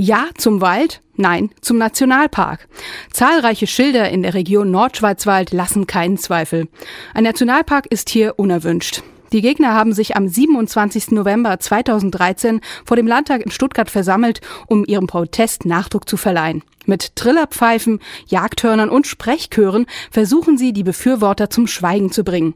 Ja zum Wald, nein zum Nationalpark. Zahlreiche Schilder in der Region Nordschwarzwald lassen keinen Zweifel. Ein Nationalpark ist hier unerwünscht. Die Gegner haben sich am 27. November 2013 vor dem Landtag in Stuttgart versammelt, um ihrem Protest Nachdruck zu verleihen. Mit Trillerpfeifen, Jagdhörnern und Sprechchören versuchen sie, die Befürworter zum Schweigen zu bringen.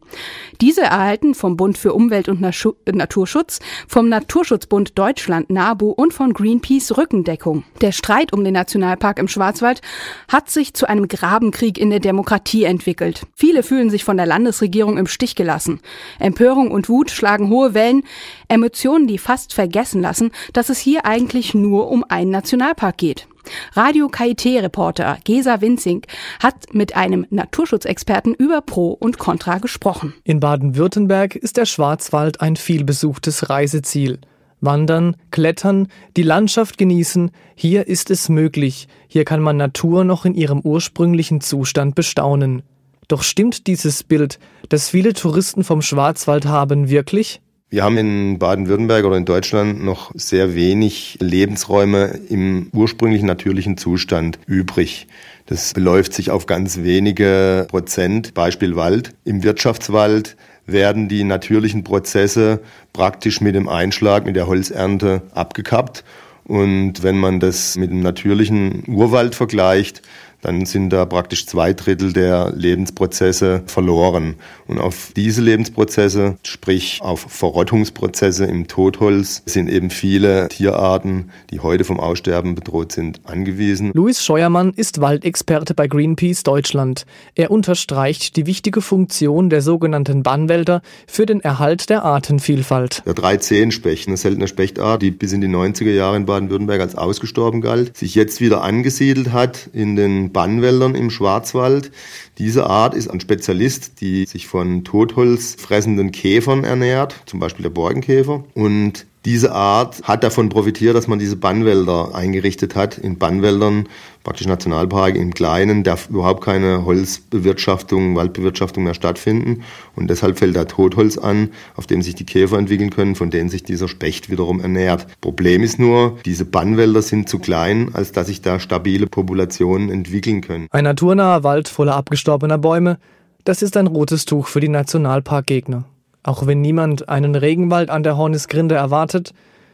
Diese erhalten vom Bund für Umwelt und Naturschutz, vom Naturschutzbund Deutschland NABU und von Greenpeace Rückendeckung. Der Streit um den Nationalpark im Schwarzwald hat sich zu einem Grabenkrieg in der Demokratie entwickelt. Viele fühlen sich von der Landesregierung im Stich gelassen. Empörung und Wut schlagen hohe Wellen, Emotionen, die fast vergessen lassen, dass es hier eigentlich nur um einen Nationalpark geht. Radio KIT-Reporter Gesa Winzing hat mit einem Naturschutzexperten über Pro und Contra gesprochen. In Baden-Württemberg ist der Schwarzwald ein vielbesuchtes Reiseziel. Wandern, klettern, die Landschaft genießen, hier ist es möglich. Hier kann man Natur noch in ihrem ursprünglichen Zustand bestaunen. Doch stimmt dieses Bild, das viele Touristen vom Schwarzwald haben, wirklich? Wir haben in Baden-Württemberg oder in Deutschland noch sehr wenig Lebensräume im ursprünglichen natürlichen Zustand übrig. Das beläuft sich auf ganz wenige Prozent. Beispiel Wald. Im Wirtschaftswald werden die natürlichen Prozesse praktisch mit dem Einschlag, mit der Holzernte abgekappt. Und wenn man das mit dem natürlichen Urwald vergleicht, dann sind da praktisch zwei Drittel der Lebensprozesse verloren. Und auf diese Lebensprozesse, sprich auf Verrottungsprozesse im Totholz, sind eben viele Tierarten, die heute vom Aussterben bedroht sind, angewiesen. Luis Scheuermann ist Waldexperte bei Greenpeace Deutschland. Er unterstreicht die wichtige Funktion der sogenannten Bannwälder für den Erhalt der Artenvielfalt. Der 310-Specht, eine seltene Spechtart, die bis in die 90er Jahre in Baden-Württemberg als ausgestorben galt, sich jetzt wieder angesiedelt hat in den Bannwäldern im Schwarzwald. Diese Art ist ein Spezialist, die sich von Totholz fressenden Käfern ernährt, zum Beispiel der Borkenkäfer. Und diese Art hat davon profitiert, dass man diese Bannwälder eingerichtet hat. In Bannwäldern, praktisch Nationalpark im Kleinen, darf überhaupt keine Holzbewirtschaftung, Waldbewirtschaftung mehr stattfinden. Und deshalb fällt da Totholz an, auf dem sich die Käfer entwickeln können, von denen sich dieser Specht wiederum ernährt. Problem ist nur, diese Bannwälder sind zu klein, als dass sich da stabile Populationen entwickeln können. Ein naturnaher Wald voller abgestorbener Bäume, das ist ein rotes Tuch für die Nationalparkgegner. Auch wenn niemand einen Regenwald an der Hornisgrinde erwartet,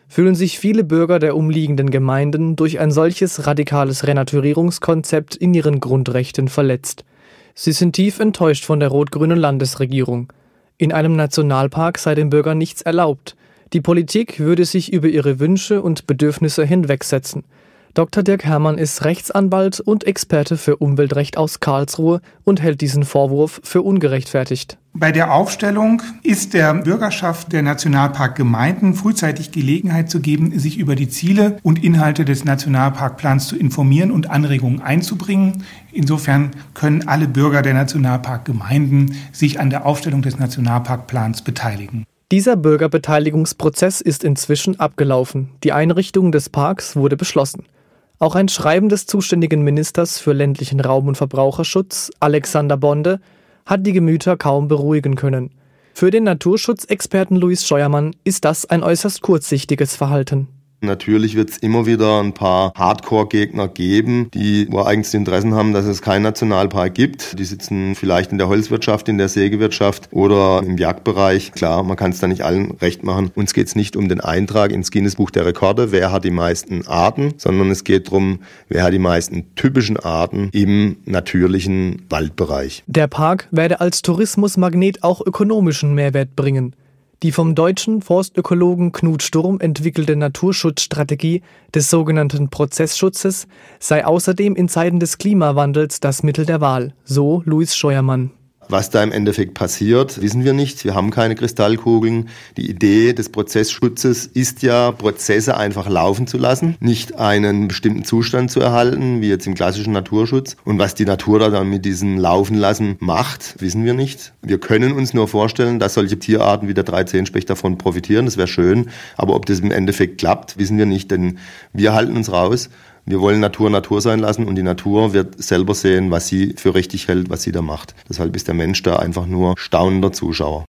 fühlen sich viele Bürger der umliegenden Gemeinden durch ein solches radikales Renaturierungskonzept in ihren Grundrechten verletzt. Sie sind tief enttäuscht von der rot-grünen Landesregierung. In einem Nationalpark sei den Bürgern nichts erlaubt. Die Politik würde sich über ihre Wünsche und Bedürfnisse hinwegsetzen. Dr. Dirk Herrmann ist Rechtsanwalt und Experte für Umweltrecht aus Karlsruhe und hält diesen Vorwurf für ungerechtfertigt. Bei der Aufstellung ist der Bürgerschaft der Nationalparkgemeinden frühzeitig Gelegenheit zu geben, sich über die Ziele und Inhalte des Nationalparkplans zu informieren und Anregungen einzubringen. Insofern können alle Bürger der Nationalparkgemeinden sich an der Aufstellung des Nationalparkplans beteiligen. Dieser Bürgerbeteiligungsprozess ist inzwischen abgelaufen. Die Einrichtung des Parks wurde beschlossen. Auch ein Schreiben des zuständigen Ministers für ländlichen Raum und Verbraucherschutz, Alexander Bonde, hat die Gemüter kaum beruhigen können. Für den Naturschutzexperten Luis Scheuermann ist das ein äußerst kurzsichtiges Verhalten. Natürlich wird es immer wieder ein paar Hardcore-Gegner geben, die ureigenste Interessen haben, dass es keinen Nationalpark gibt. Die sitzen vielleicht in der Holzwirtschaft, in der Sägewirtschaft oder im Jagdbereich. Klar, man kann es da nicht allen recht machen. Uns geht es nicht um den Eintrag ins Guinness-Buch der Rekorde, wer hat die meisten Arten, sondern es geht darum, wer hat die meisten typischen Arten im natürlichen Waldbereich. Der Park werde als Tourismusmagnet auch ökonomischen Mehrwert bringen. Die vom deutschen Forstökologen Knut Sturm entwickelte Naturschutzstrategie des sogenannten Prozessschutzes sei außerdem in Zeiten des Klimawandels das Mittel der Wahl, so Luis Scheuermann. Was da im Endeffekt passiert, wissen wir nicht. Wir haben keine Kristallkugeln. Die Idee des Prozessschutzes ist ja, Prozesse einfach laufen zu lassen, nicht einen bestimmten Zustand zu erhalten, wie jetzt im klassischen Naturschutz. Und was die Natur da dann mit diesem Laufen lassen macht, wissen wir nicht. Wir können uns nur vorstellen, dass solche Tierarten wie der 13-Specht davon profitieren. Das wäre schön. Aber ob das im Endeffekt klappt, wissen wir nicht, denn wir halten uns raus. Wir wollen Natur Natur sein lassen und die Natur wird selber sehen, was sie für richtig hält, was sie da macht. Deshalb ist der Mensch da einfach nur staunender Zuschauer.